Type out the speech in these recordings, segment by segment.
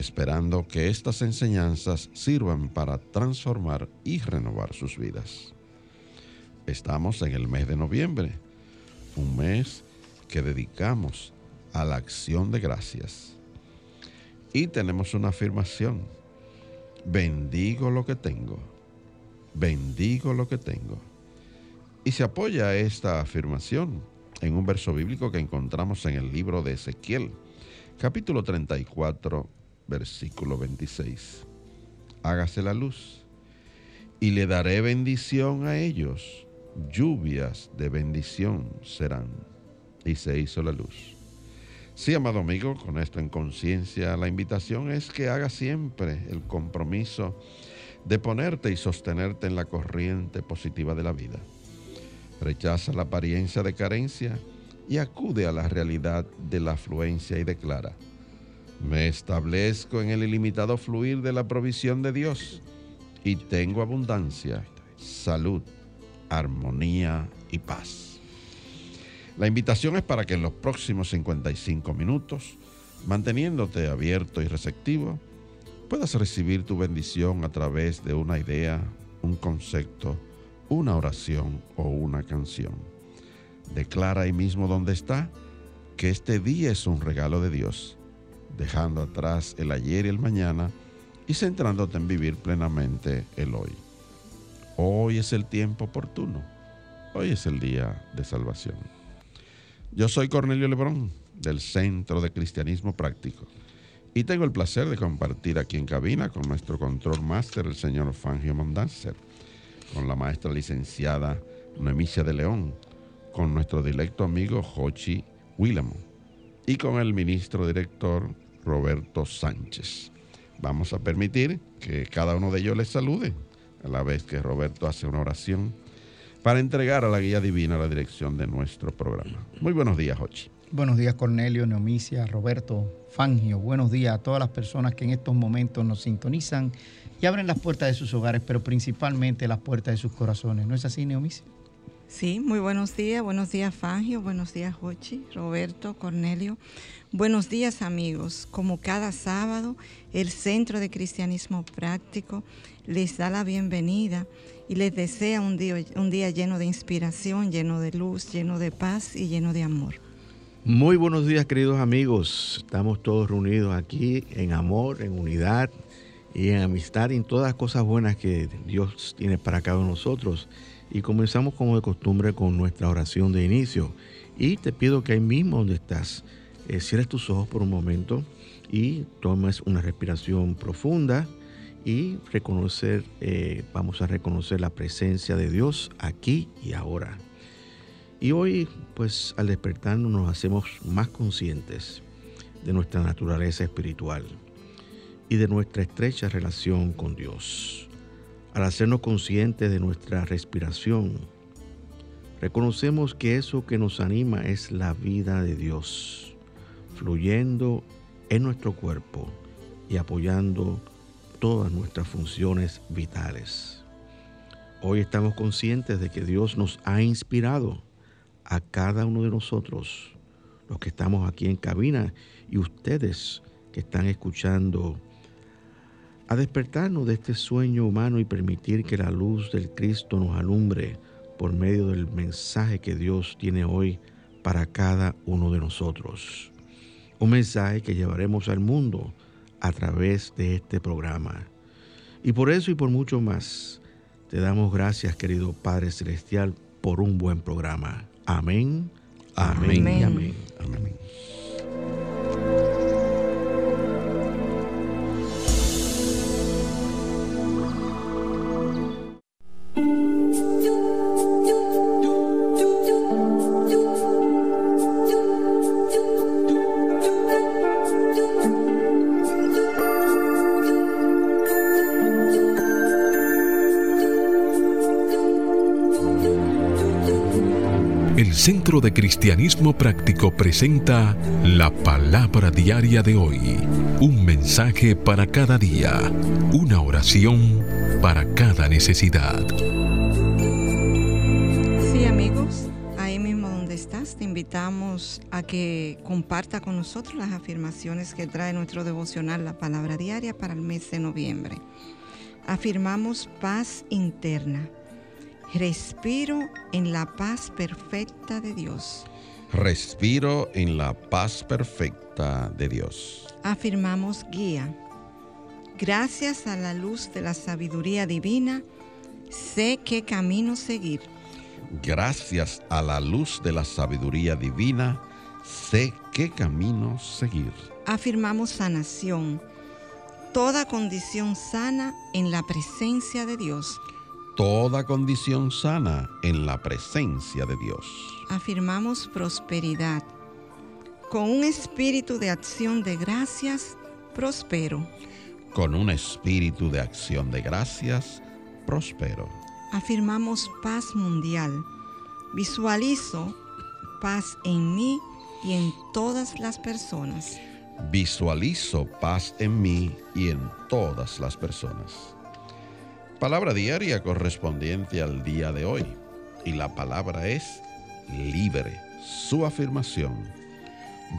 esperando que estas enseñanzas sirvan para transformar y renovar sus vidas. Estamos en el mes de noviembre, un mes que dedicamos a la acción de gracias. Y tenemos una afirmación, bendigo lo que tengo, bendigo lo que tengo. Y se apoya esta afirmación en un verso bíblico que encontramos en el libro de Ezequiel, capítulo 34, versículo 26. Hágase la luz y le daré bendición a ellos. Lluvias de bendición serán. Y se hizo la luz. Sí, amado amigo, con esto en conciencia, la invitación es que haga siempre el compromiso de ponerte y sostenerte en la corriente positiva de la vida. Rechaza la apariencia de carencia y acude a la realidad de la afluencia y declara, me establezco en el ilimitado fluir de la provisión de Dios y tengo abundancia, salud, armonía y paz. La invitación es para que en los próximos 55 minutos, manteniéndote abierto y receptivo, puedas recibir tu bendición a través de una idea, un concepto, una oración o una canción. Declara ahí mismo donde está que este día es un regalo de Dios dejando atrás el ayer y el mañana y centrándote en vivir plenamente el hoy. Hoy es el tiempo oportuno. Hoy es el día de salvación. Yo soy Cornelio Lebrón del Centro de Cristianismo Práctico y tengo el placer de compartir aquí en cabina con nuestro control máster, el señor Fangio Mondanzer, con la maestra licenciada Noemicia de León, con nuestro directo amigo Jochi Willamo y con el ministro director Roberto Sánchez. Vamos a permitir que cada uno de ellos les salude a la vez que Roberto hace una oración para entregar a la guía divina la dirección de nuestro programa. Muy buenos días, Jochi. Buenos días, Cornelio, Neomicia, Roberto, Fangio. Buenos días a todas las personas que en estos momentos nos sintonizan y abren las puertas de sus hogares, pero principalmente las puertas de sus corazones. ¿No es así, Neomicia? Sí, muy buenos días. Buenos días, Fangio. Buenos días, Jochi, Roberto, Cornelio. Buenos días, amigos. Como cada sábado, el Centro de Cristianismo Práctico les da la bienvenida y les desea un día, un día lleno de inspiración, lleno de luz, lleno de paz y lleno de amor. Muy buenos días, queridos amigos. Estamos todos reunidos aquí en amor, en unidad y en amistad en todas las cosas buenas que Dios tiene para cada uno de nosotros. Y comenzamos como de costumbre con nuestra oración de inicio. Y te pido que ahí mismo donde estás, eh, cierres tus ojos por un momento y tomes una respiración profunda y reconocer, eh, vamos a reconocer la presencia de Dios aquí y ahora. Y hoy, pues al despertarnos nos hacemos más conscientes de nuestra naturaleza espiritual y de nuestra estrecha relación con Dios. Al hacernos conscientes de nuestra respiración, reconocemos que eso que nos anima es la vida de Dios, fluyendo en nuestro cuerpo y apoyando todas nuestras funciones vitales. Hoy estamos conscientes de que Dios nos ha inspirado a cada uno de nosotros, los que estamos aquí en cabina y ustedes que están escuchando a despertarnos de este sueño humano y permitir que la luz del Cristo nos alumbre por medio del mensaje que Dios tiene hoy para cada uno de nosotros. Un mensaje que llevaremos al mundo a través de este programa. Y por eso y por mucho más, te damos gracias, querido Padre Celestial, por un buen programa. Amén, amén, amén. amén. amén. De Cristianismo Práctico presenta la palabra diaria de hoy. Un mensaje para cada día. Una oración para cada necesidad. Sí, amigos, ahí mismo donde estás, te invitamos a que comparta con nosotros las afirmaciones que trae nuestro devocional, la palabra diaria para el mes de noviembre. Afirmamos paz interna Respiro en la paz perfecta de Dios. Respiro en la paz perfecta de Dios. Afirmamos guía. Gracias a la luz de la sabiduría divina, sé qué camino seguir. Gracias a la luz de la sabiduría divina, sé qué camino seguir. Afirmamos sanación. Toda condición sana en la presencia de Dios toda condición sana en la presencia de Dios. Afirmamos prosperidad. Con un espíritu de acción de gracias, prospero. Con un espíritu de acción de gracias, prospero. Afirmamos paz mundial. Visualizo paz en mí y en todas las personas. Visualizo paz en mí y en todas las personas. Palabra diaria correspondiente al día de hoy. Y la palabra es libre. Su afirmación.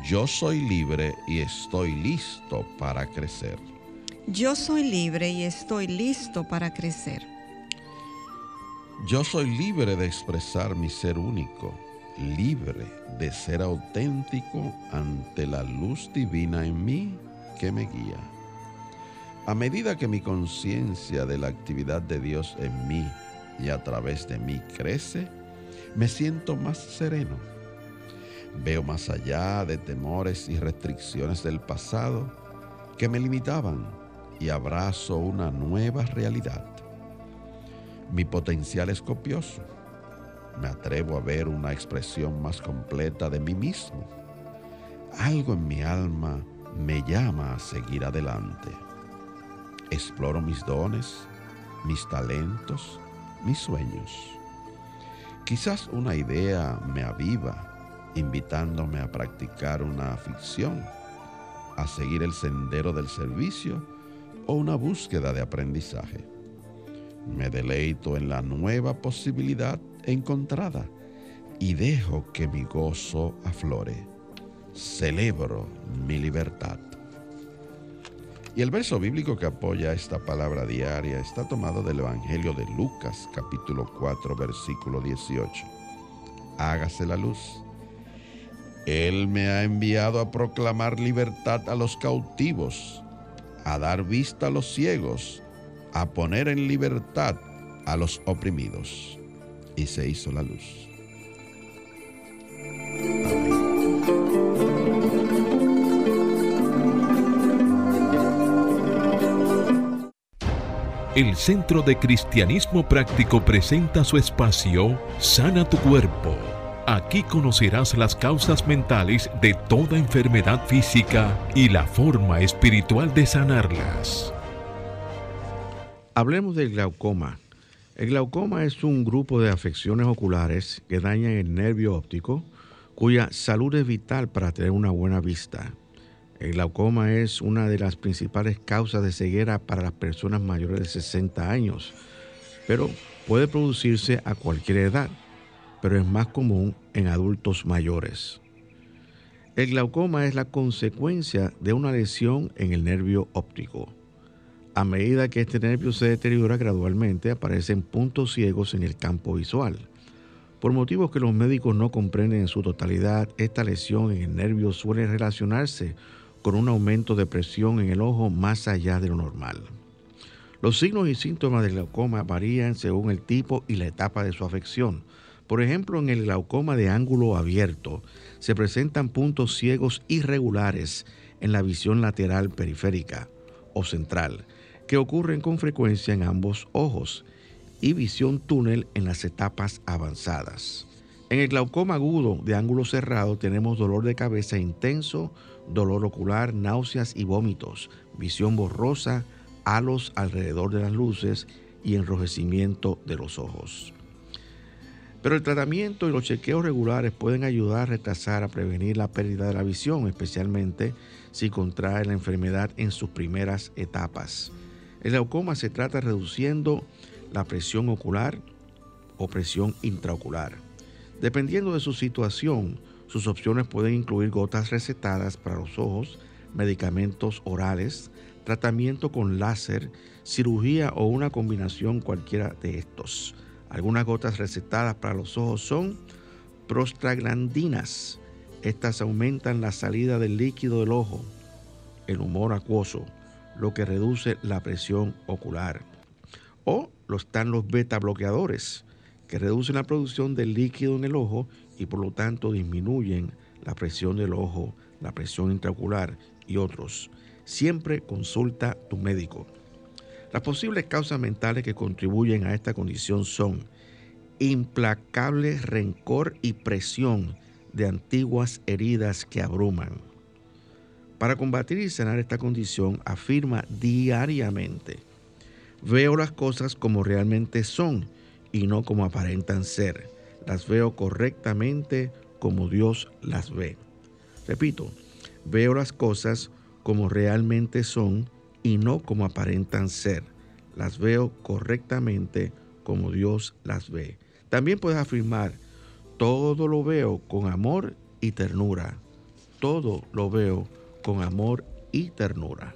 Yo soy libre y estoy listo para crecer. Yo soy libre y estoy listo para crecer. Yo soy libre de expresar mi ser único, libre de ser auténtico ante la luz divina en mí que me guía. A medida que mi conciencia de la actividad de Dios en mí y a través de mí crece, me siento más sereno. Veo más allá de temores y restricciones del pasado que me limitaban y abrazo una nueva realidad. Mi potencial es copioso. Me atrevo a ver una expresión más completa de mí mismo. Algo en mi alma me llama a seguir adelante exploro mis dones, mis talentos, mis sueños. Quizás una idea me aviva, invitándome a practicar una ficción, a seguir el sendero del servicio o una búsqueda de aprendizaje. Me deleito en la nueva posibilidad encontrada y dejo que mi gozo aflore. Celebro mi libertad. Y el verso bíblico que apoya esta palabra diaria está tomado del Evangelio de Lucas, capítulo 4, versículo 18. Hágase la luz. Él me ha enviado a proclamar libertad a los cautivos, a dar vista a los ciegos, a poner en libertad a los oprimidos. Y se hizo la luz. El Centro de Cristianismo Práctico presenta su espacio Sana tu Cuerpo. Aquí conocerás las causas mentales de toda enfermedad física y la forma espiritual de sanarlas. Hablemos del glaucoma. El glaucoma es un grupo de afecciones oculares que dañan el nervio óptico, cuya salud es vital para tener una buena vista. El glaucoma es una de las principales causas de ceguera para las personas mayores de 60 años, pero puede producirse a cualquier edad, pero es más común en adultos mayores. El glaucoma es la consecuencia de una lesión en el nervio óptico. A medida que este nervio se deteriora gradualmente, aparecen puntos ciegos en el campo visual. Por motivos que los médicos no comprenden en su totalidad, esta lesión en el nervio suele relacionarse con un aumento de presión en el ojo más allá de lo normal. Los signos y síntomas del glaucoma varían según el tipo y la etapa de su afección. Por ejemplo, en el glaucoma de ángulo abierto se presentan puntos ciegos irregulares en la visión lateral periférica o central, que ocurren con frecuencia en ambos ojos, y visión túnel en las etapas avanzadas. En el glaucoma agudo de ángulo cerrado tenemos dolor de cabeza intenso, dolor ocular, náuseas y vómitos, visión borrosa, halos alrededor de las luces y enrojecimiento de los ojos. Pero el tratamiento y los chequeos regulares pueden ayudar a retrasar, a prevenir la pérdida de la visión, especialmente si contrae la enfermedad en sus primeras etapas. El glaucoma se trata reduciendo la presión ocular o presión intraocular. Dependiendo de su situación, sus opciones pueden incluir gotas recetadas para los ojos, medicamentos orales, tratamiento con láser, cirugía o una combinación cualquiera de estos. Algunas gotas recetadas para los ojos son prostaglandinas. Estas aumentan la salida del líquido del ojo, el humor acuoso, lo que reduce la presión ocular. O están los beta bloqueadores, que reducen la producción del líquido en el ojo y por lo tanto disminuyen la presión del ojo, la presión intraocular y otros. Siempre consulta tu médico. Las posibles causas mentales que contribuyen a esta condición son implacable rencor y presión de antiguas heridas que abruman. Para combatir y sanar esta condición, afirma diariamente, Veo las cosas como realmente son y no como aparentan ser. Las veo correctamente como Dios las ve. Repito, veo las cosas como realmente son y no como aparentan ser. Las veo correctamente como Dios las ve. También puedes afirmar, todo lo veo con amor y ternura. Todo lo veo con amor y ternura.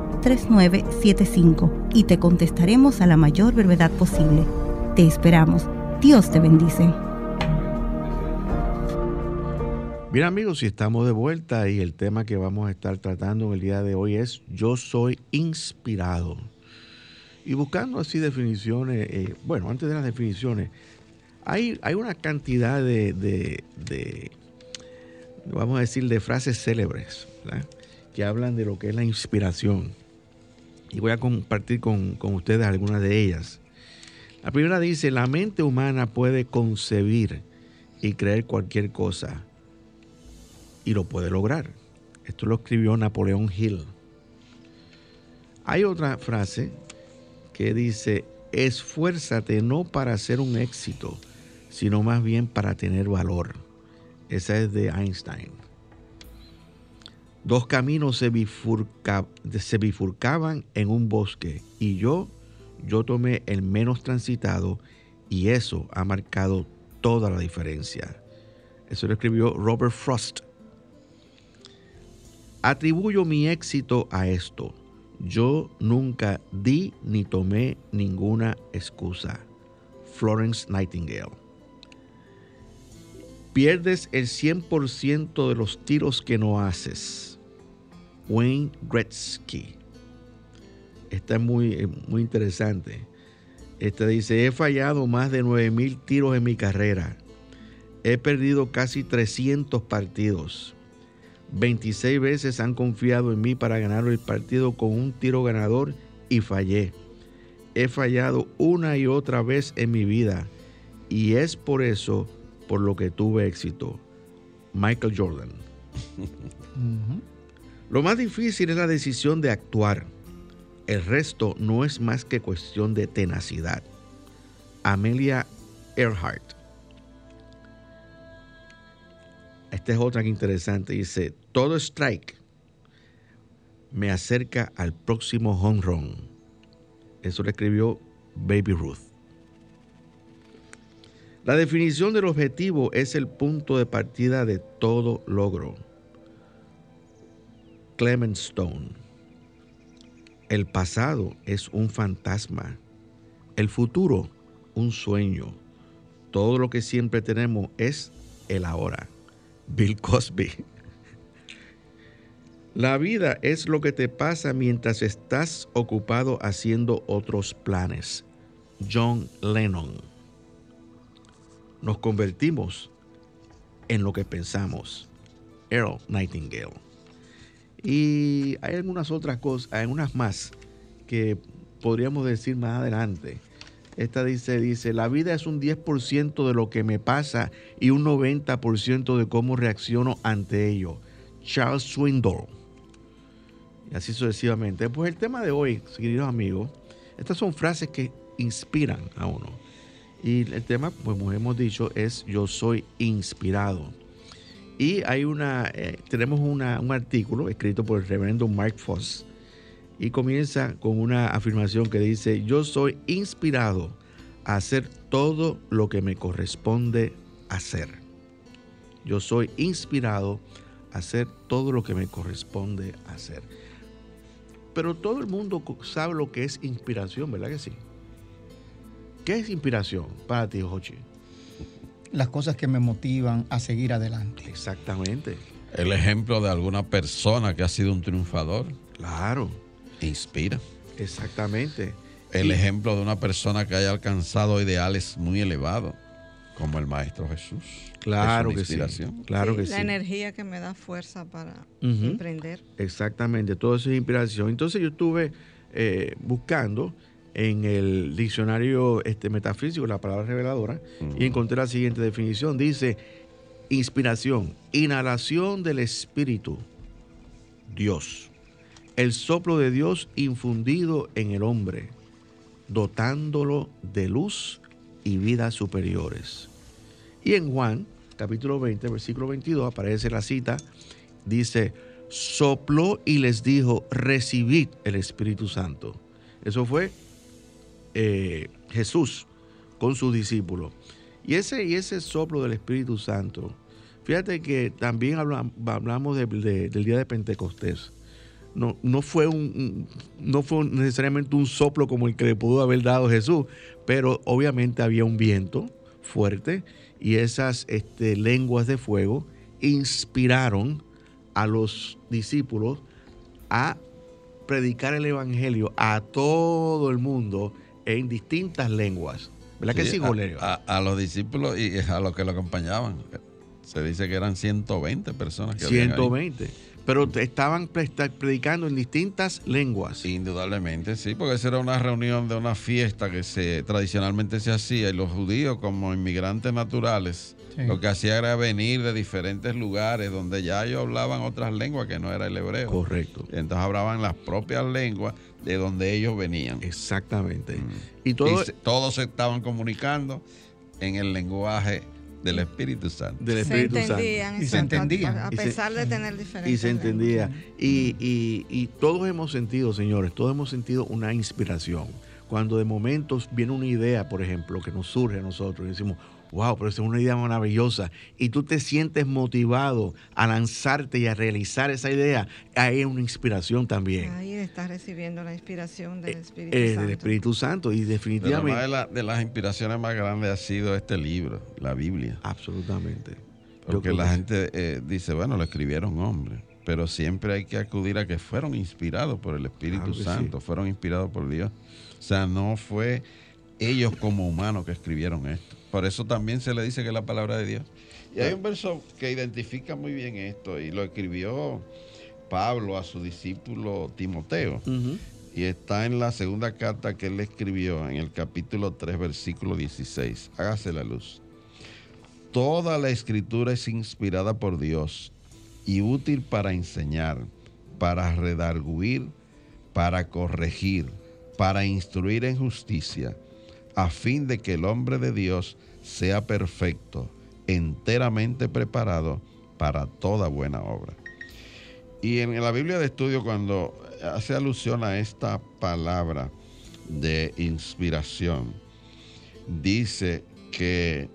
3975 y te contestaremos a la mayor brevedad posible. Te esperamos. Dios te bendice. Bien amigos, si estamos de vuelta y el tema que vamos a estar tratando en el día de hoy es Yo soy inspirado. Y buscando así definiciones, eh, bueno, antes de las definiciones, hay, hay una cantidad de, vamos a decir, de frases célebres que hablan de lo que es la inspiración y voy a compartir con, ustedes algunas de ellas. La primera dice, la mente humana puede concebir y creer cualquier cosa y lo puede lograr. Esto lo escribió Napoleón Hill. Hay otra frase que dice, esfuérzate no para hacer un éxito, sino más bien para tener valor. Esa es de Einstein. Dos caminos se, bifurcaban en un bosque y yo, yo tomé el menos transitado y eso ha marcado toda la diferencia. Eso lo escribió Robert Frost. Atribuyo mi éxito a esto. Yo nunca di ni tomé ninguna excusa. Florence Nightingale. Pierdes el 100% de los tiros que no haces Wayne Gretzky. Esta es muy, eh, muy interesante. Esta dice, he fallado más de 9.000 tiros en mi carrera. He perdido casi 300 partidos. 26 veces han confiado en mí para ganar el partido con un tiro ganador y fallé. He fallado una y otra vez en mi vida y es por eso por lo que tuve éxito. Michael Jordan. Lo más difícil es la decisión de actuar. El resto no es más que cuestión de tenacidad. Amelia Earhart. Esta es otra que interesante. Dice, todo strike me acerca al próximo home run. Eso le escribió Baby Ruth. La definición del objetivo es el punto de partida de todo logro. Clement Stone. El pasado es un fantasma. El futuro, un sueño. Todo lo que siempre tenemos es el ahora. Bill Cosby. La vida es lo que te pasa mientras estás ocupado haciendo otros planes. John Lennon. Nos convertimos en lo que pensamos. Earl Nightingale. Y hay algunas otras cosas, hay algunas más que podríamos decir más adelante. Esta dice, dice, la vida es un 10% de lo que me pasa y un 90% de cómo reacciono ante ello. Charles Swindoll. Y así sucesivamente. Pues el tema de hoy, queridos amigos, estas son frases que inspiran a uno. Y el tema, pues como hemos dicho, es yo soy inspirado. Y hay una, eh, tenemos un artículo escrito por el reverendo Mark Foss y comienza con una afirmación que dice, yo soy inspirado a hacer todo lo que me corresponde hacer. Yo soy inspirado a hacer todo lo que me corresponde hacer. Pero todo el mundo sabe lo que es inspiración, ¿verdad que sí? ¿Qué es inspiración para ti, Jochi? Las cosas que me motivan a seguir adelante. Exactamente. El ejemplo de alguna persona que ha sido un triunfador. Claro. Inspira. Exactamente. El ejemplo de una persona que haya alcanzado ideales muy elevados, como el Maestro Jesús. Claro que sí. Claro que la energía que me da fuerza para emprender. Exactamente, todo eso es inspiración. Entonces yo estuve eh, buscando en el diccionario este, metafísico la palabra reveladora y encontré la siguiente definición. Dice, inspiración, inhalación del espíritu, Dios. El soplo de Dios infundido en el hombre, dotándolo de luz y vidas superiores. Y en Juan, capítulo 20, versículo 22, aparece la cita, dice, sopló y les dijo, recibid el Espíritu Santo. Eso fue eh, Jesús con sus discípulos. Y ese, y ese soplo del Espíritu Santo, fíjate que también hablamos del día de Pentecostés. No, no, fue un, no fue necesariamente un soplo como el que le pudo haber dado Jesús, pero obviamente había un viento fuerte y esas este, lenguas de fuego inspiraron a los discípulos a predicar el Evangelio a todo el mundo en distintas lenguas. ¿Verdad que sí, Golerio? A, los discípulos y a los que lo acompañaban. Se dice que eran 120 personas. Que 120. Pero estaban predicando en distintas lenguas. Indudablemente, sí, porque esa era una reunión de una fiesta que se tradicionalmente se hacía y los judíos como inmigrantes naturales lo que hacía era venir de diferentes lugares donde ya ellos hablaban otras lenguas que no era el hebreo. Correcto. entonces hablaban las propias lenguas de donde ellos venían. Exactamente. Mm. Y, todos se estaban comunicando en el lenguaje del Espíritu Santo. Del Espíritu se entendían, Y se entendían. A, pesar de tener diferentes. Y se entendía. Y, y, y, todos hemos sentido, señores, todos hemos sentido una inspiración. Cuando de momentos viene una idea, por ejemplo, que nos surge a nosotros y decimos, wow, pero es una idea maravillosa, y tú te sientes motivado a lanzarte y a realizar esa idea, ahí es una inspiración también. Ahí estás recibiendo la inspiración del eh, Espíritu eh, Santo. Del Espíritu Santo, y definitivamente... De, de, las inspiraciones más grandes ha sido este libro, la Biblia. Absolutamente. Porque la gente eh, dice, bueno, lo escribieron hombres, pero siempre hay que acudir a que fueron inspirados por el Espíritu Santo, fueron inspirados por Dios. O sea, no fue ellos como humanos que escribieron esto. Por eso también se le dice que es la palabra de Dios. Y hay un verso que identifica muy bien esto y lo escribió Pablo a su discípulo Timoteo. Y está en la segunda carta que él escribió en el capítulo 3, versículo 16. Hágase la luz. Toda la escritura es inspirada por Dios y útil para enseñar, para redarguir, para corregir, para instruir en justicia, a fin de que el hombre de Dios sea perfecto, enteramente preparado para toda buena obra. Y en la Biblia de estudio, cuando hace alusión a esta palabra de inspiración, dice que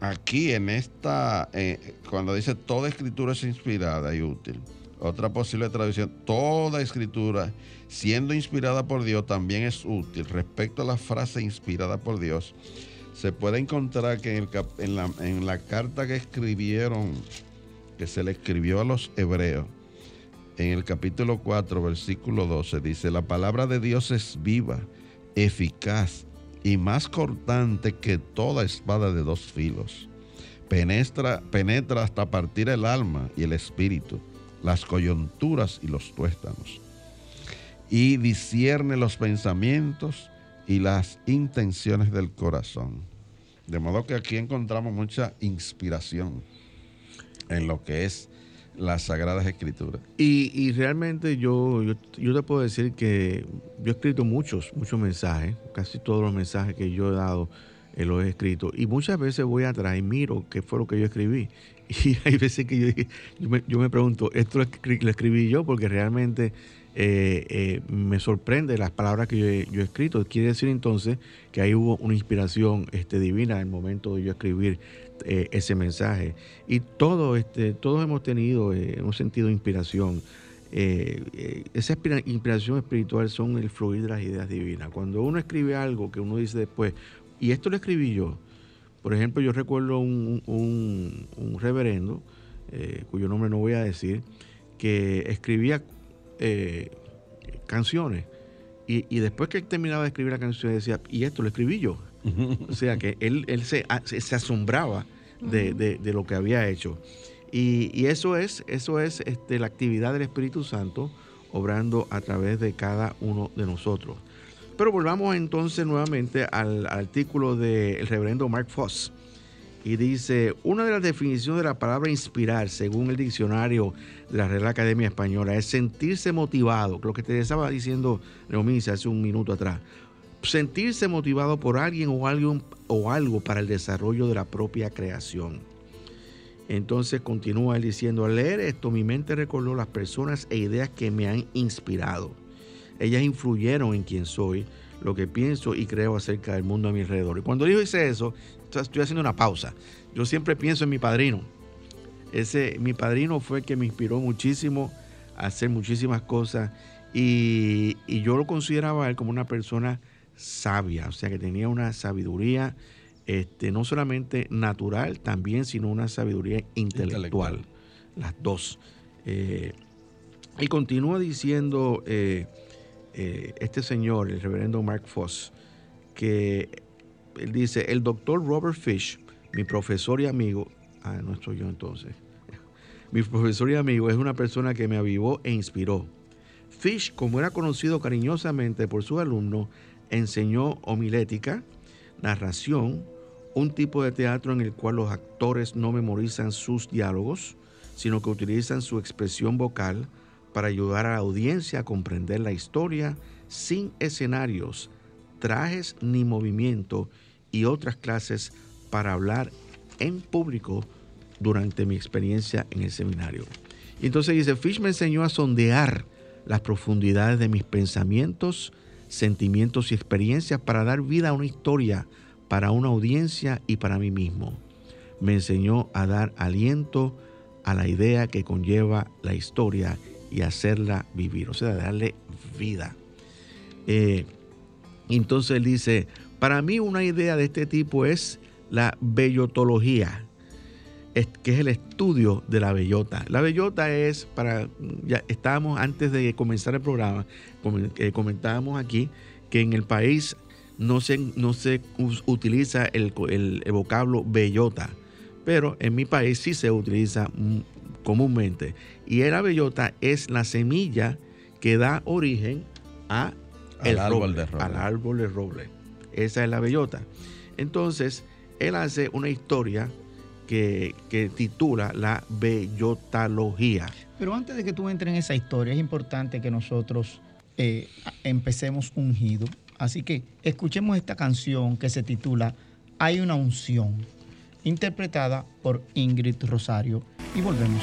aquí en esta, eh, cuando dice toda escritura es inspirada y útil, otra posible traducción, toda escritura siendo inspirada por Dios también es útil. Respecto a la frase inspirada por Dios, se puede encontrar que en, la, en la carta que escribieron, que se le escribió a los hebreos, en el capítulo 4, versículo 12, dice, la palabra de Dios es viva, eficaz y más cortante que toda espada de dos filos. Penetra, penetra hasta partir el alma y el espíritu, las coyunturas y los tuéstanos. Y discierne los pensamientos y las intenciones del corazón. De modo que aquí encontramos mucha inspiración en lo que es las Sagradas Escrituras. Y, realmente yo, yo, te puedo decir que yo he escrito muchos, muchos mensajes, casi todos los mensajes que yo he dado eh, los he escrito. Y muchas veces voy atrás y miro qué fue lo que yo escribí. Y hay veces que yo, yo, me, yo me pregunto, ¿esto lo escribí yo? Porque realmente eh, eh, me sorprende las palabras que yo he, escrito. Quiere decir entonces que ahí hubo una inspiración este, divina en el momento de yo escribir eh, ese mensaje. Y todo, este, todos hemos tenido, un sentido de inspiración. esa inspiración espiritual son el fluir de las ideas divinas. Cuando uno escribe algo que uno dice después, y esto lo escribí yo. Por ejemplo, yo recuerdo un, un reverendo, cuyo nombre no voy a decir, que escribía eh, canciones. Y, después que él terminaba de escribir la canción, decía, y esto lo escribí yo. O sea que él, él se, se, asombraba de, lo que había hecho. Y, eso es, eso es este, la actividad del Espíritu Santo obrando a través de cada uno de nosotros. Pero volvamos entonces nuevamente al, artículo del reverendo Mark Foss y dice, una de las definiciones de la palabra inspirar, según el diccionario de la Real Academia Española, es sentirse motivado, lo que te estaba diciendo Neomicia hace un minuto atrás, sentirse motivado por alguien o, algo, o algo para el desarrollo de la propia creación. Entonces continúa él diciendo, al leer esto mi mente recordó las personas e ideas que me han inspirado. Ellas influyeron en quien soy, lo que pienso y creo acerca del mundo a mi alrededor. Y cuando yo hice eso, estoy haciendo una pausa. Yo siempre pienso en mi padrino. Ese, mi padrino fue el que me inspiró muchísimo a hacer muchísimas cosas y, yo lo consideraba él como una persona sabia, o sea que tenía una sabiduría este, no solamente natural también, sino una sabiduría intelectual, las dos. Eh, y continúa diciendo eh, eh, este señor, el reverendo Mark Foss, que él dice, el doctor Robert Fish, mi profesor y amigo, ah, no estoy yo entonces, mi profesor y amigo es una persona que me avivó e inspiró. Fish, como era conocido cariñosamente por sus alumnos, enseñó homilética, narración, un tipo de teatro en el cual los actores no memorizan sus diálogos, sino que utilizan su expresión vocal para ayudar a la audiencia a comprender la historia sin escenarios, trajes ni movimiento y otras clases para hablar en público durante mi experiencia en el seminario. Entonces dice, Fish me enseñó a sondear las profundidades de mis pensamientos, sentimientos y experiencias para dar vida a una historia para una audiencia y para mí mismo. Me enseñó a dar aliento a la idea que conlleva la historia y hacerla vivir, o sea, darle vida. Eh, entonces él dice, para mí una idea de este tipo es la bellotología, que es el estudio de la bellota. La bellota es para, ya estábamos antes de comenzar el programa, eh, comentábamos aquí que en el país no se, no se utiliza el, vocablo bellota, pero en mi país sí se utiliza comúnmente. Y la bellota es la semilla que da origen a al árbol de roble. Al árbol de roble. Esa es la bellota. Entonces, él hace una historia que, titula la bellotalogía. Pero antes de que tú entres en esa historia, es importante que nosotros eh, empecemos ungido. Así que escuchemos esta canción que se titula Hay una unción, interpretada por Ingrid Rosario, y volvemos.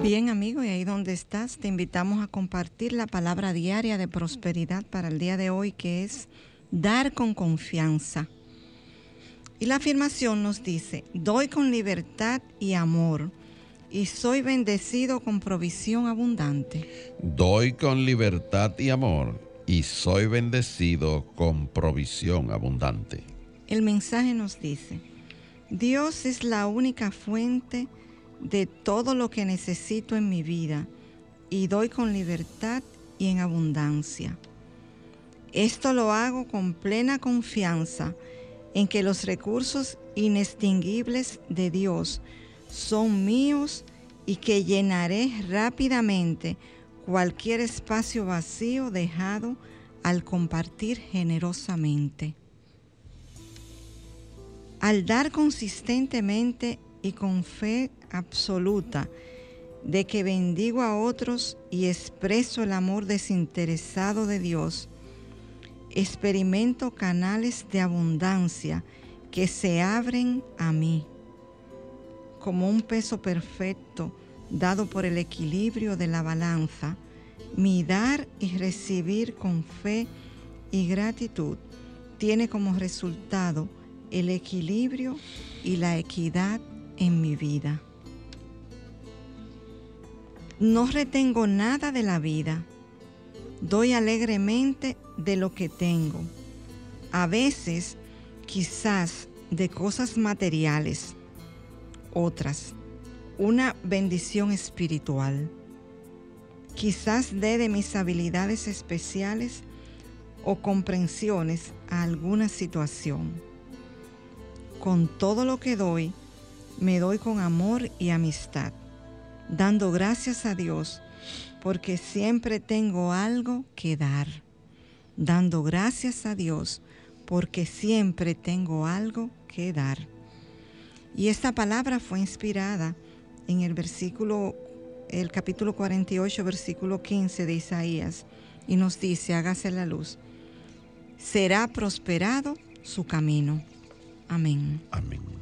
Bien, amigo, y ahí donde estás, te invitamos a compartir la palabra diaria de prosperidad para el día de hoy, que es dar con confianza. Y la afirmación nos dice, doy con libertad y amor, y soy bendecido con provisión abundante. Doy con libertad y amor, y soy bendecido con provisión abundante. El mensaje nos dice, Dios es la única fuente de todo lo que necesito en mi vida y doy con libertad y en abundancia. Esto lo hago con plena confianza en que los recursos inextinguibles de Dios son míos y que llenaré rápidamente cualquier espacio vacío dejado al compartir generosamente. Al dar consistentemente y con fe absoluta de que bendigo a otros y expreso el amor desinteresado de Dios, experimento canales de abundancia que se abren a mí, como un peso perfecto dado por el equilibrio de la balanza, mi dar y recibir con fe y gratitud tiene como resultado el equilibrio y la equidad en mi vida. No retengo nada de la vida. Doy alegremente de lo que tengo. A veces, quizás de cosas materiales. Otras, una bendición espiritual. Quizás dé de mis habilidades especiales o comprensiones a alguna situación. Con todo lo que doy, me doy con amor y amistad dando gracias a Dios porque siempre tengo algo que dar. Dando gracias a Dios porque siempre tengo algo que dar. Y esta palabra fue inspirada en el versículo, el capítulo 48, versículo 15 de Isaías, y nos dice, hágase la luz, será prosperado su camino. Amén. Amén.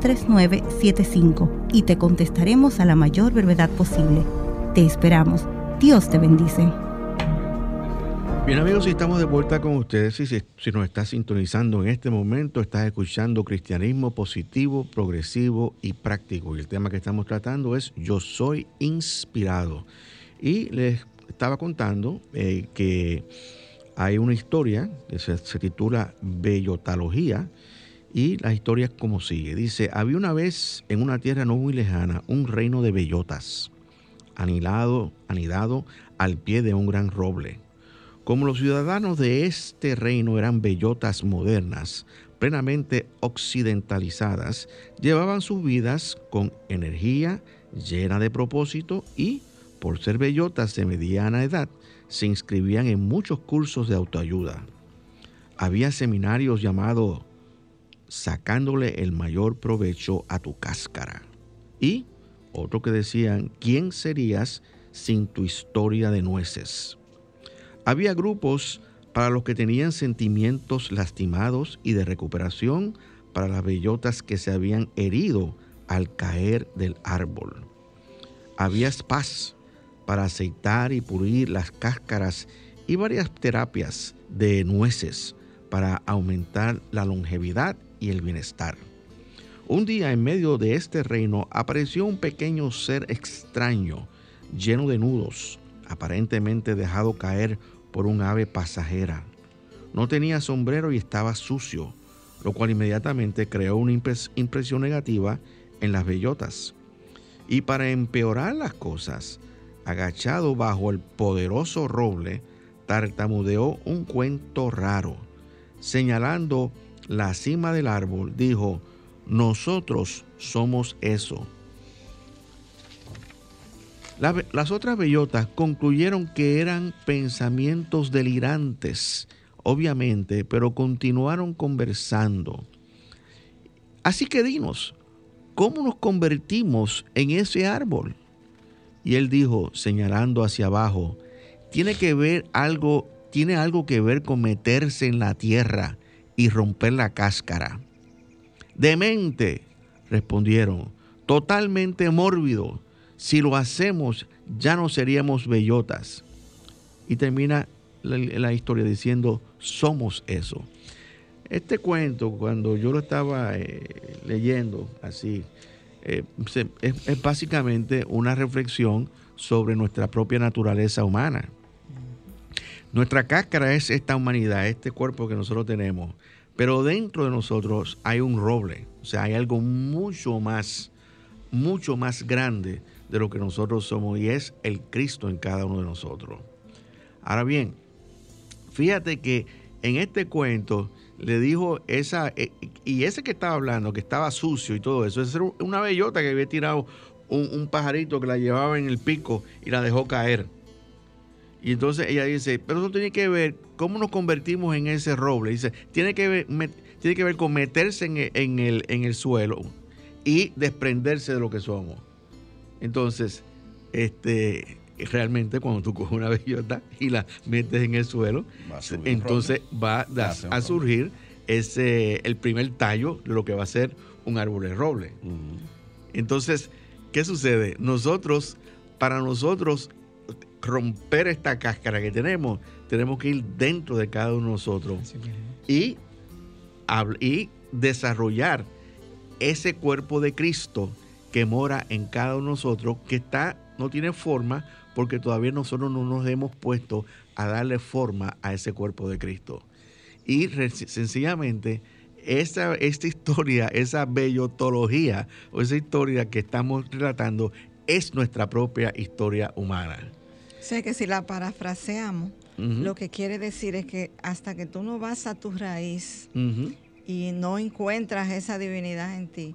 3975 y te contestaremos a la mayor brevedad posible. Te esperamos. Dios te bendice. Bien amigos, si estamos de vuelta con ustedes, si, si nos estás sintonizando en este momento, estás escuchando cristianismo positivo, progresivo y práctico. Y el tema que estamos tratando es Yo soy inspirado. Y les estaba contando eh, que hay una historia que se, se titula Bellotalogía, y la historia es como sigue. Dice, había una vez en una tierra no muy lejana un reino de bellotas, anidado, anidado al pie de un gran roble. Como los ciudadanos de este reino eran bellotas modernas, plenamente occidentalizadas, llevaban sus vidas con energía, llena de propósito y, por ser bellotas de mediana edad, se inscribían en muchos cursos de autoayuda. Había seminarios llamados sacándole el mayor provecho a tu cáscara. Y otro que decían, ¿quién serías sin tu historia de nueces? Había grupos para los que tenían sentimientos lastimados y de recuperación para las bellotas que se habían herido al caer del árbol. Había spas para aceitar y pulir las cáscaras y varias terapias de nueces para aumentar la longevidad y el bienestar. Un día en medio de este reino apareció un pequeño ser extraño, lleno de nudos, aparentemente dejado caer por un ave pasajera. No tenía sombrero y estaba sucio, lo cual inmediatamente creó una impresión negativa en las bellotas. Y para empeorar las cosas, agachado bajo el poderoso roble, tartamudeó un cuento raro. Señalando la cima del árbol, dijo, nosotros somos eso. las otras bellotas concluyeron que eran pensamientos delirantes, obviamente, pero continuaron conversando. Así que dinos, ¿cómo nos convertimos en ese árbol? Y él dijo, señalando hacia abajo, tiene que ver algo, tiene algo que ver con meterse en la tierra y romper la cáscara. Demente, respondieron, totalmente mórbido. Si lo hacemos, ya no seríamos bellotas. Y termina la, historia diciendo, somos eso. Este cuento, cuando yo lo estaba eh, leyendo así, eh, es, básicamente una reflexión sobre nuestra propia naturaleza humana. Nuestra cáscara es esta humanidad, este cuerpo que nosotros tenemos, pero dentro de nosotros hay un roble, o sea, hay algo mucho más, mucho más grande de lo que nosotros somos y es el Cristo en cada uno de nosotros. Ahora bien, fíjate que en este cuento le dijo esa, eh, y ese que estaba hablando, que estaba sucio y todo eso, es una bellota que había tirado un, pajarito que la llevaba en el pico y la dejó caer. Y entonces ella dice, pero eso tiene que ver cómo nos convertimos en ese roble. Dice, tiene que ver, tiene que ver con meterse en, el, en el suelo y desprenderse de lo que somos. Entonces, este, realmente cuando tú coges una bellota y la metes en el suelo, entonces va a, surgir ese, el primer tallo de lo que va a ser un árbol de roble. Entonces, ¿qué sucede? Nosotros, para nosotros romper esta cáscara que tenemos, tenemos que ir dentro de cada uno de nosotros y, y desarrollar ese cuerpo de Cristo que mora en cada uno de nosotros, que está, no tiene forma, porque todavía nosotros no nos hemos puesto a darle forma a ese cuerpo de Cristo. Y sencillamente, esa, esta historia, esa bellotología o esa historia que estamos relatando es nuestra propia historia humana. Sé que si la parafraseamos, lo que quiere decir es que hasta que tú no vas a tu raíz y no encuentras esa divinidad en ti,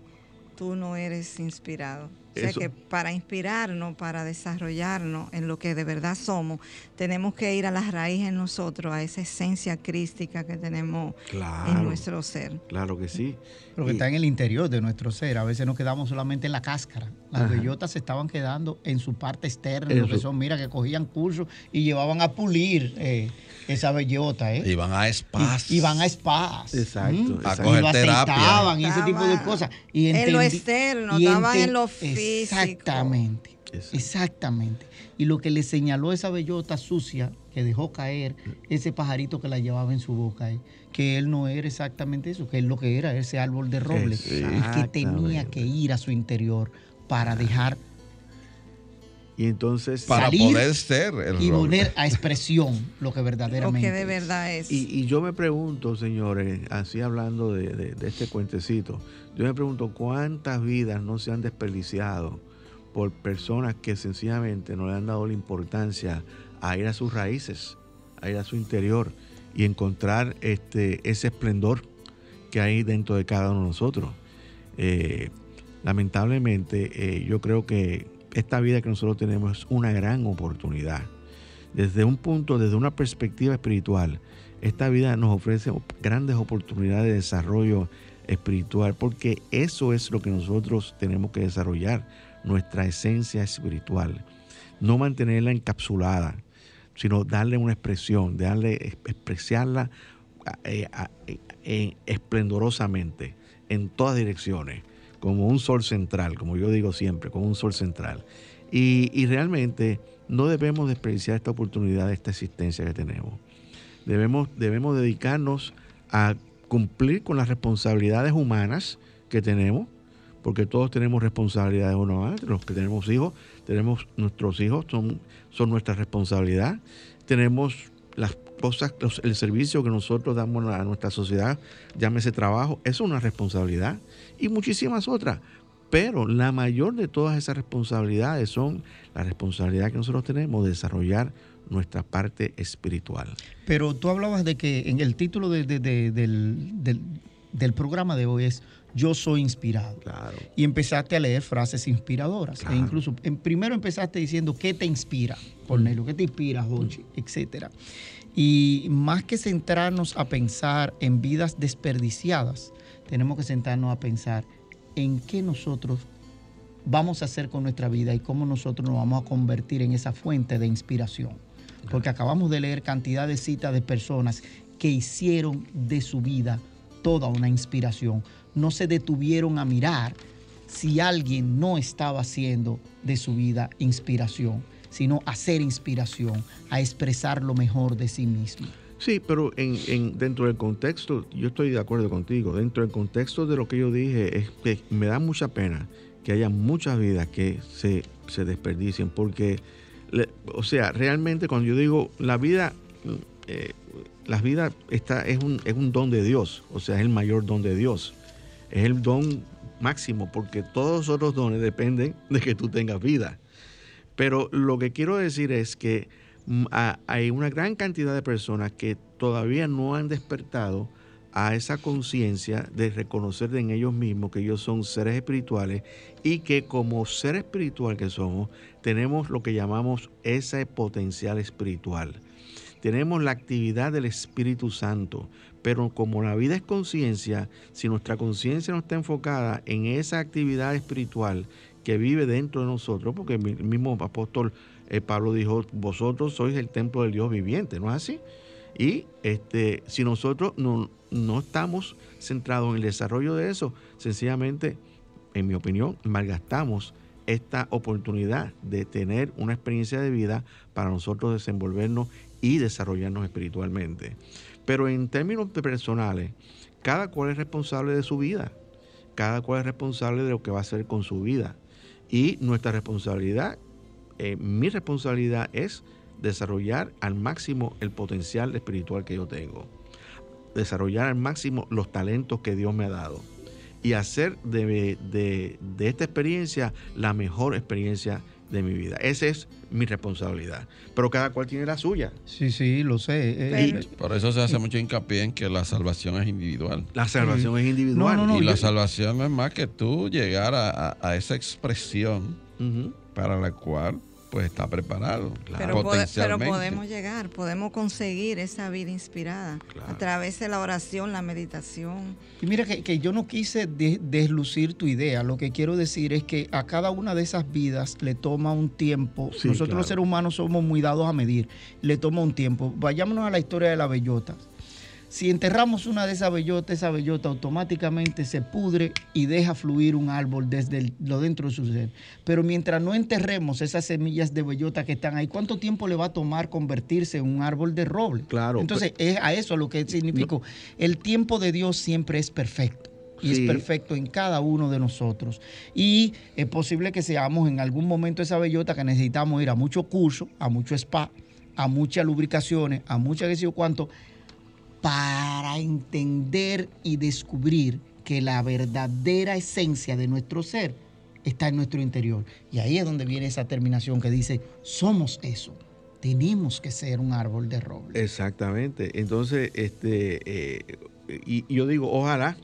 tú no eres inspirado. O sea que para inspirarnos, para desarrollarnos en lo que de verdad somos, tenemos que ir a las raíces en nosotros, a esa esencia crística que tenemos en nuestro ser. Claro que sí. Lo que está en el interior de nuestro ser. A veces nos quedamos solamente en la cáscara. Las bellotas se estaban quedando en su parte externa, lo que son, mira, que cogían cursos y llevaban a pulir. Eh, esa bellota, ¿eh? Iban a spas. iban a spas. Exacto. A coger terapia. y ese tipo de cosas. Y en lo externo, estaban en lo físico. Exactamente. Exactamente. Y lo que le señaló esa bellota sucia que dejó caer ese pajarito que la llevaba en su boca, ¿eh? que él no era exactamente eso, que él lo que era, ese árbol de roble, y que tenía que ir a su interior para dejar y entonces para poder ser el y poner a expresión lo que verdaderamente lo que de verdad es. Y, yo me pregunto, señores, así hablando de, este cuentecito, yo me pregunto cuántas vidas no se han desperdiciado por personas que sencillamente no le han dado la importancia a ir a sus raíces, a ir a su interior y encontrar este, ese esplendor que hay dentro de cada uno de nosotros. Eh, lamentablemente, eh, yo creo que esta vida que nosotros tenemos es una gran oportunidad. Desde un punto, desde una perspectiva espiritual, esta vida nos ofrece grandes oportunidades de desarrollo espiritual, porque eso es lo que nosotros tenemos que desarrollar, nuestra esencia espiritual. No mantenerla encapsulada, sino darle una expresión, darle, expresarla eh, eh, esplendorosamente en todas direcciones como un sol central, como yo digo siempre, como un sol central. Y, realmente no debemos desperdiciar esta oportunidad, esta existencia que tenemos. Debemos, dedicarnos a cumplir con las responsabilidades humanas que tenemos, porque todos tenemos responsabilidades uno a otro. Los que tenemos hijos, tenemos nuestros hijos, son, son nuestra responsabilidad. Tenemos las cosas, el servicio que nosotros damos a nuestra sociedad, llámese trabajo, es una responsabilidad. Y muchísimas otras. Pero la mayor de todas esas responsabilidades son la responsabilidad que nosotros tenemos de desarrollar nuestra parte espiritual. Pero tú hablabas de que en el título del, del, programa de hoy es Yo soy inspirado. Claro. Y empezaste a leer frases inspiradoras. E incluso en, primero empezaste diciendo qué te inspira, Cornelio, qué te inspira, Jochi, etcétera. Y más que centrarnos a pensar en vidas desperdiciadas, tenemos que sentarnos a pensar en qué nosotros vamos a hacer con nuestra vida y cómo nosotros nos vamos a convertir en esa fuente de inspiración. Porque acabamos de leer cantidad de citas de personas que hicieron de su vida toda una inspiración. No se detuvieron a mirar si alguien no estaba haciendo de su vida inspiración, sino hacer inspiración, a expresar lo mejor de sí mismo. Sí, pero en, dentro del contexto, yo estoy de acuerdo contigo, dentro del contexto de lo que yo dije, es que me da mucha pena que haya muchas vidas que se, desperdicien, porque, o sea, realmente cuando yo digo la vida, eh, la vida está, es, un, es un don de Dios, o sea, es el mayor don de Dios, es el don máximo, porque todos los otros dones dependen de que tú tengas vida. Pero lo que quiero decir es que hay una gran cantidad de personas que todavía no han despertado a esa conciencia de reconocer en ellos mismos que ellos son seres espirituales y que como ser espiritual que somos, tenemos lo que llamamos ese potencial espiritual. Tenemos la actividad del Espíritu Santo, pero como la vida es conciencia, si nuestra conciencia no está enfocada en esa actividad espiritual que vive dentro de nosotros, porque el mismo apóstol eh, Pablo dijo, vosotros sois el templo del Dios viviente, ¿no es así? Y este, si nosotros no, no estamos centrados en el desarrollo de eso, sencillamente, en mi opinión, malgastamos esta oportunidad de tener una experiencia de vida para nosotros desenvolvernos y desarrollarnos espiritualmente. Pero en términos personales, cada cual es responsable de su vida, cada cual es responsable de lo que va a hacer con su vida. Y nuestra responsabilidad eh, mi responsabilidad es desarrollar al máximo el potencial espiritual que yo tengo, desarrollar al máximo los talentos que Dios me ha dado y hacer de, esta experiencia la mejor experiencia de mi vida. Esa es mi responsabilidad. Pero cada cual tiene la suya. Sí, sí, lo sé. Eh, por eso se hace mucho hincapié en que la salvación es individual. La salvación es individual. y la salvación no es más que tú llegar a, esa expresión para la cual pues está preparado. Pero, podemos llegar, podemos conseguir esa vida inspirada a través de la oración, la meditación. Y mira que, yo no quise deslucir tu idea, lo que quiero decir es que a cada una de esas vidas le toma un tiempo, nosotros los seres humanos somos muy dados a medir, le toma un tiempo. Vayámonos a la historia de la bellota. Si enterramos una de esas bellotas, esa bellota automáticamente se pudre y deja fluir un árbol desde lo dentro de su ser. Pero mientras no enterremos esas semillas de bellota que están ahí, ¿cuánto tiempo le va a tomar convertirse en un árbol de roble? Claro. Entonces, es a eso lo que significa. El tiempo de Dios siempre es perfecto y es perfecto en cada uno de nosotros. Y es posible que seamos en algún momento esa bellota que necesitamos ir a mucho curso, a mucho spa, a muchas lubricaciones, a muchas que sé yo cuánto, para entender y descubrir que la verdadera esencia de nuestro ser está en nuestro interior. Y ahí es donde viene esa terminación que dice, somos eso. Tenemos que ser un árbol de roble. Exactamente. Entonces, este, eh, y, yo digo, ojalá,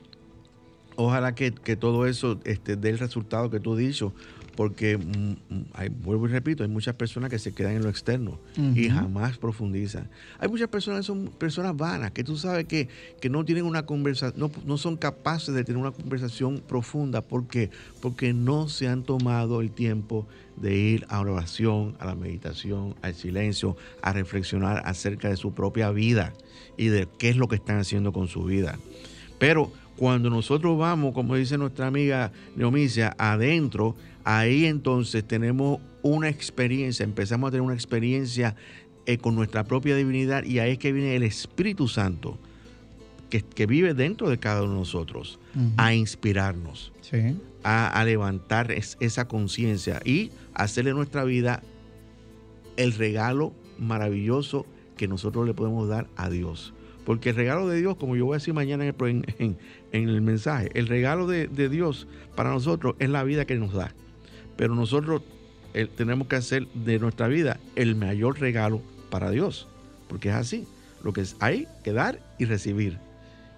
ojalá que, todo eso este, dé el resultado que tú has dicho, porque, mm, mm, hay, vuelvo y repito, hay muchas personas que se quedan en lo externo y jamás profundizan. Hay muchas personas que son personas vanas, que tú sabes que, no tienen una conversación, no, no, son capaces de tener una conversación profunda. ¿Por qué? Porque no se han tomado el tiempo de ir a la oración, a la meditación, al silencio, a reflexionar acerca de su propia vida y de qué es lo que están haciendo con su vida. Pero cuando nosotros vamos, como dice nuestra amiga Neomicia, adentro, ahí entonces tenemos una experiencia, empezamos a tener una experiencia eh, con nuestra propia divinidad y ahí es que viene el Espíritu Santo que, vive dentro de cada uno de nosotros a inspirarnos. a, levantar esa conciencia y hacerle nuestra vida el regalo maravilloso que nosotros le podemos dar a Dios. Porque el regalo de Dios, como yo voy a decir mañana en el, mensaje, el regalo de, Dios para nosotros es la vida que nos da. Pero nosotros eh, tenemos que hacer de nuestra vida el mayor regalo para Dios. Porque es así. Lo que hay que dar y recibir.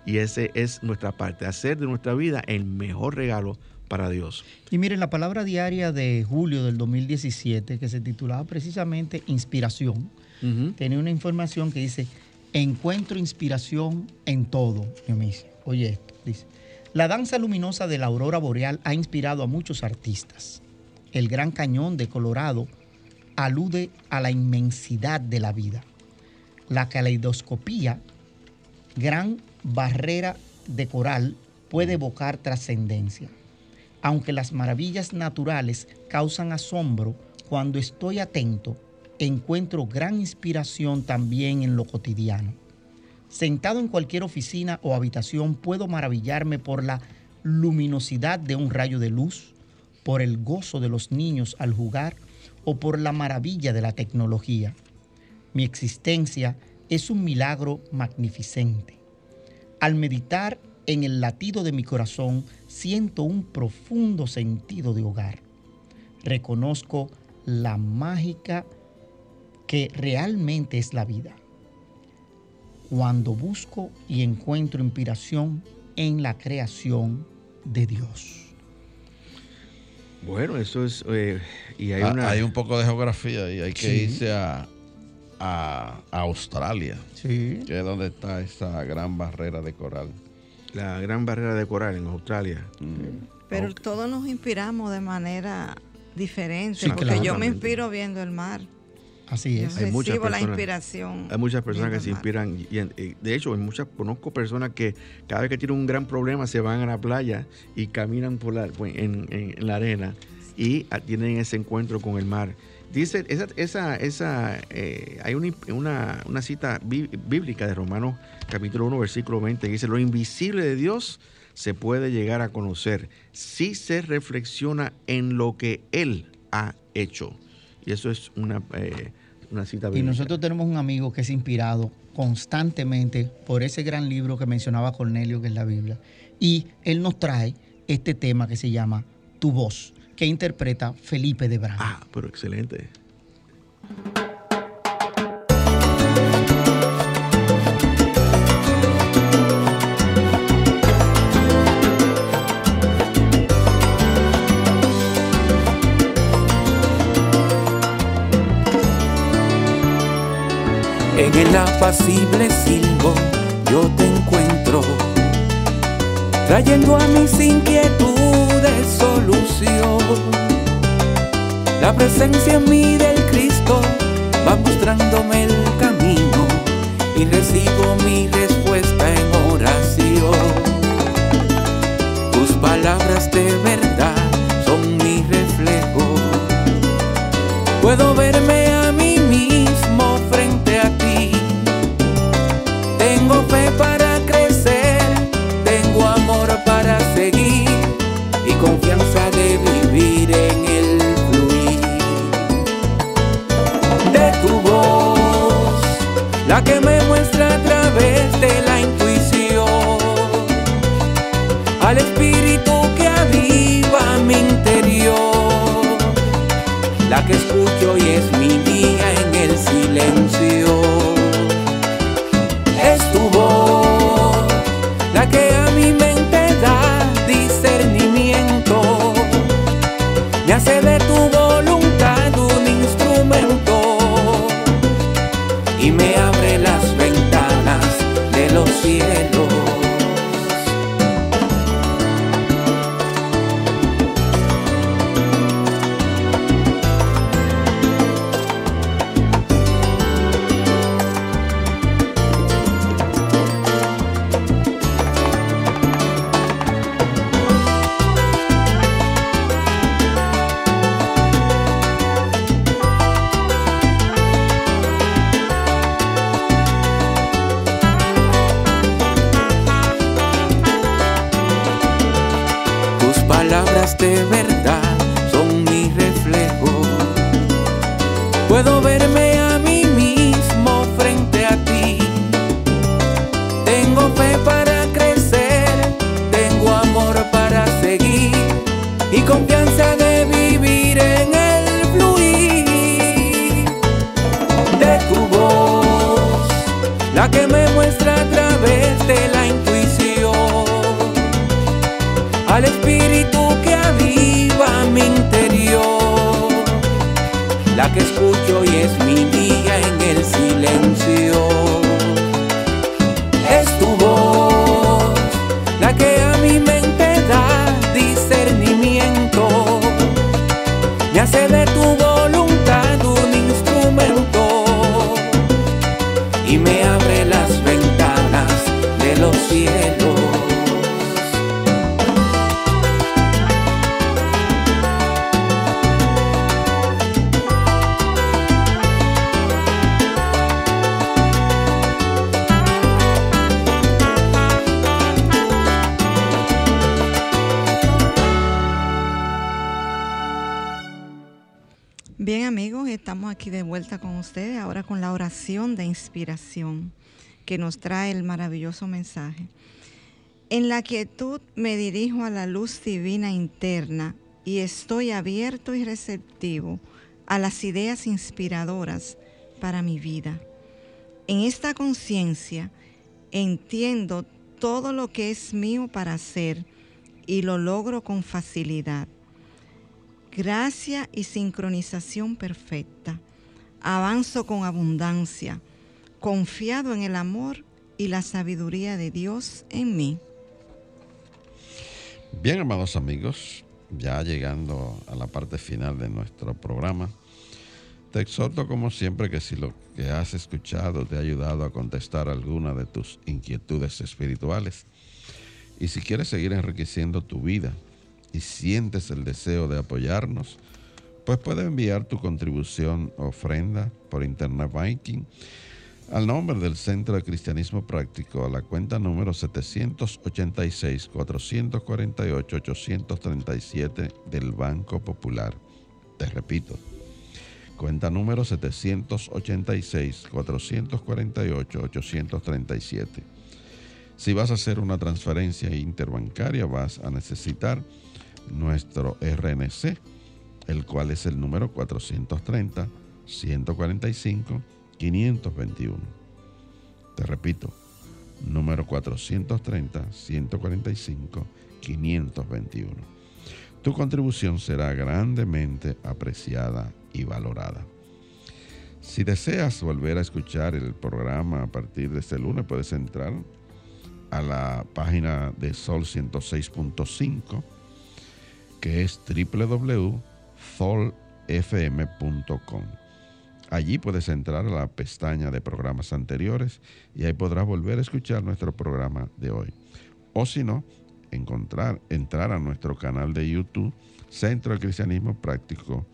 Y ese es nuestra parte, hacer de nuestra vida el mejor regalo para Dios. Y miren, la palabra diaria de julio del 2017, que se titulaba precisamente Inspiración, tenía una información que dice, encuentro inspiración en todo, Oye esto, dice, la danza luminosa de la aurora boreal ha inspirado a muchos artistas. El Gran Cañón de Colorado alude a la inmensidad de la vida. La caleidoscopía, gran barrera de coral, puede evocar trascendencia. Aunque las maravillas naturales causan asombro, cuando estoy atento, encuentro gran inspiración también en lo cotidiano. Sentado en cualquier oficina o habitación puedo maravillarme por la luminosidad de un rayo de luz, por el gozo de los niños al jugar o por la maravilla de la tecnología. Mi existencia es un milagro magnificente. Al meditar en el latido de mi corazón, siento un profundo sentido de hogar. Reconozco la mágica que realmente es la vida. Cuando busco y encuentro inspiración en la creación de Dios. Bueno, eso es... Eh, y hay, ah, hay un poco de geografía y hay que irse a, a, Australia, sí. que es donde está esa gran barrera de coral. La gran barrera de coral en Australia. Mm. Pero todos nos inspiramos de manera diferente, porque yo me inspiro viendo el mar. Así es. hay muchas personas, la inspiración. Hay muchas personas que se inspiran. Y, de hecho, hay muchas, conozco personas que cada vez que tienen un gran problema se van a la playa y caminan por la, pues, en, la arena y tienen ese encuentro con el mar. Dice, esa, esa, esa eh, hay una, una, cita bíblica de Romanos capítulo 1, versículo 20, que dice, lo invisible de Dios se puede llegar a conocer si se reflexiona en lo que Él ha hecho. Y eso es una, eh, una cita bíblica. Y nosotros tenemos un amigo que es inspirado constantemente por ese gran libro que mencionaba Cornelio, que es la Biblia. Y él nos trae este tema que se llama Tu voz que interpreta Felipe de Bravo. Ah, pero excelente. En el apacible silbo yo te encuentro, trayendo a mis inquietudes solución. La presencia en mí del Cristo va mostrándome el camino y recibo mi respuesta en oración. Tus palabras de verdad la que escucho y es mi guía en el silencio. Es tu voz, la que a mi mente da me hace de tu voluntad un instrumento y me aquí de vuelta con ustedes, ahora con la oración de inspiración que nos trae el maravilloso mensaje. En la quietud me dirijo a la luz divina interna y estoy abierto y receptivo a las ideas inspiradoras para mi vida. En esta conciencia entiendo todo lo que es mío para hacer y lo logro con facilidad gracia y sincronización perfecta. Avanzo con abundancia, confiado en el amor y la sabiduría de Dios en mí. Bien, amados amigos, ya llegando a la parte final de nuestro programa, te exhorto como siempre que si lo que has escuchado te ha ayudado a contestar alguna de tus inquietudes espirituales y si quieres seguir enriqueciendo tu vida y sientes el deseo de apoyarnos, pues puedes enviar tu contribución o ofrenda por Internet Banking al nombre del Centro de Cristianismo Práctico a la cuenta número 786-448-837 del Banco Popular. Te repito, cuenta número 786-448-837. Si vas a hacer una transferencia interbancaria vas a necesitar nuestro RNC, el cual es el número 430-145-521. Te repito, número 430-145-521. Tu contribución será grandemente apreciada y valorada. Si deseas volver a escuchar el programa a partir de este lunes, puedes entrar a la página de Sol 106.5 que es www.solfm.com. Allí puedes entrar a la pestaña de programas anteriores y ahí podrás volver a escuchar nuestro programa de hoy. O si no, encontrar, entrar a nuestro canal de YouTube, Centro de Cristianismo Práctico.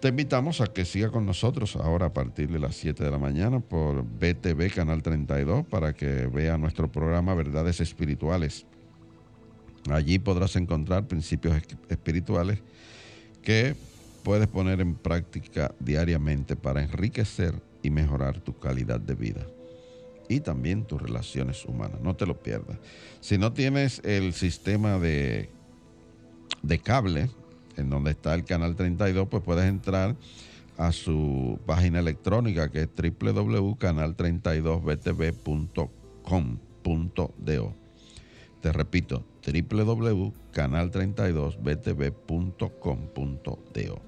Te invitamos a que siga con nosotros ahora a partir de las 7 de la mañana por BTV Canal 32 para que vea nuestro programa Verdades Espirituales Allí podrás encontrar principios espirituales que puedes poner en práctica diariamente para enriquecer y mejorar tu calidad de vida y también tus relaciones humanas. No te lo pierdas. Si no tienes el sistema de, de cable, en donde está el canal 32, pues puedes entrar a su página electrónica que es www.canal32btv.com.do. Te repito, www.canal32btv.com.do.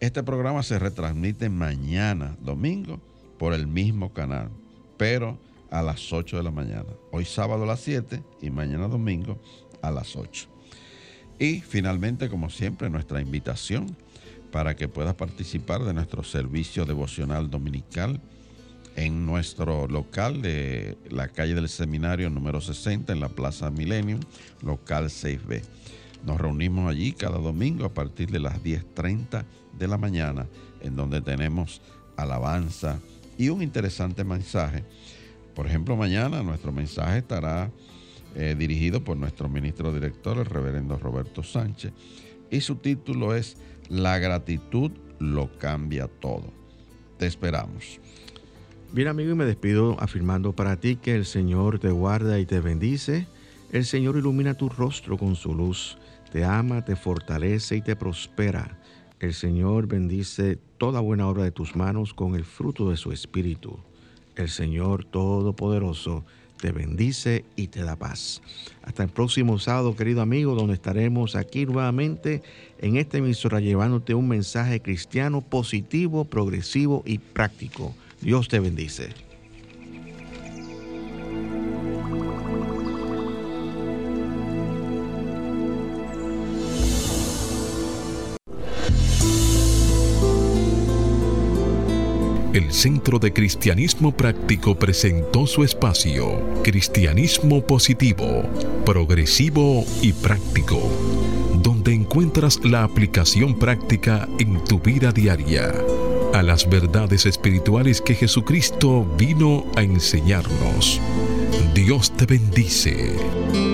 Este programa se retransmite mañana, domingo, por el mismo canal, pero a las 8 de la mañana. Hoy sábado a las 7 y mañana domingo a las 8. Y finalmente, como siempre, nuestra invitación para que puedas participar de nuestro servicio devocional dominical en nuestro local de la calle del Seminario número 60 en la Plaza Millennium, local 6B. Nos reunimos allí cada domingo a partir de las 10.30 de la mañana, en donde tenemos alabanza y un interesante mensaje. Por ejemplo, mañana nuestro mensaje estará eh, dirigido por nuestro ministro director, el reverendo Roberto Sánchez, y su título es La gratitud lo cambia todo. Te esperamos. Bien amigo, y me despido afirmando para ti que el Señor te guarda y te bendice. El Señor ilumina tu rostro con su luz, te ama, te fortalece y te prospera. El Señor bendice toda buena obra de tus manos con el fruto de su espíritu. El Señor Todopoderoso te bendice y te da paz. Hasta el próximo sábado, querido amigo, donde estaremos aquí nuevamente en esta emisora llevándote un mensaje cristiano positivo, progresivo y práctico. Dios te bendice. el Centro de Cristianismo Práctico presentó su espacio, Cristianismo Positivo, Progresivo y Práctico, donde encuentras la aplicación práctica en tu vida diaria a las verdades espirituales que Jesucristo vino a enseñarnos. Dios te bendice.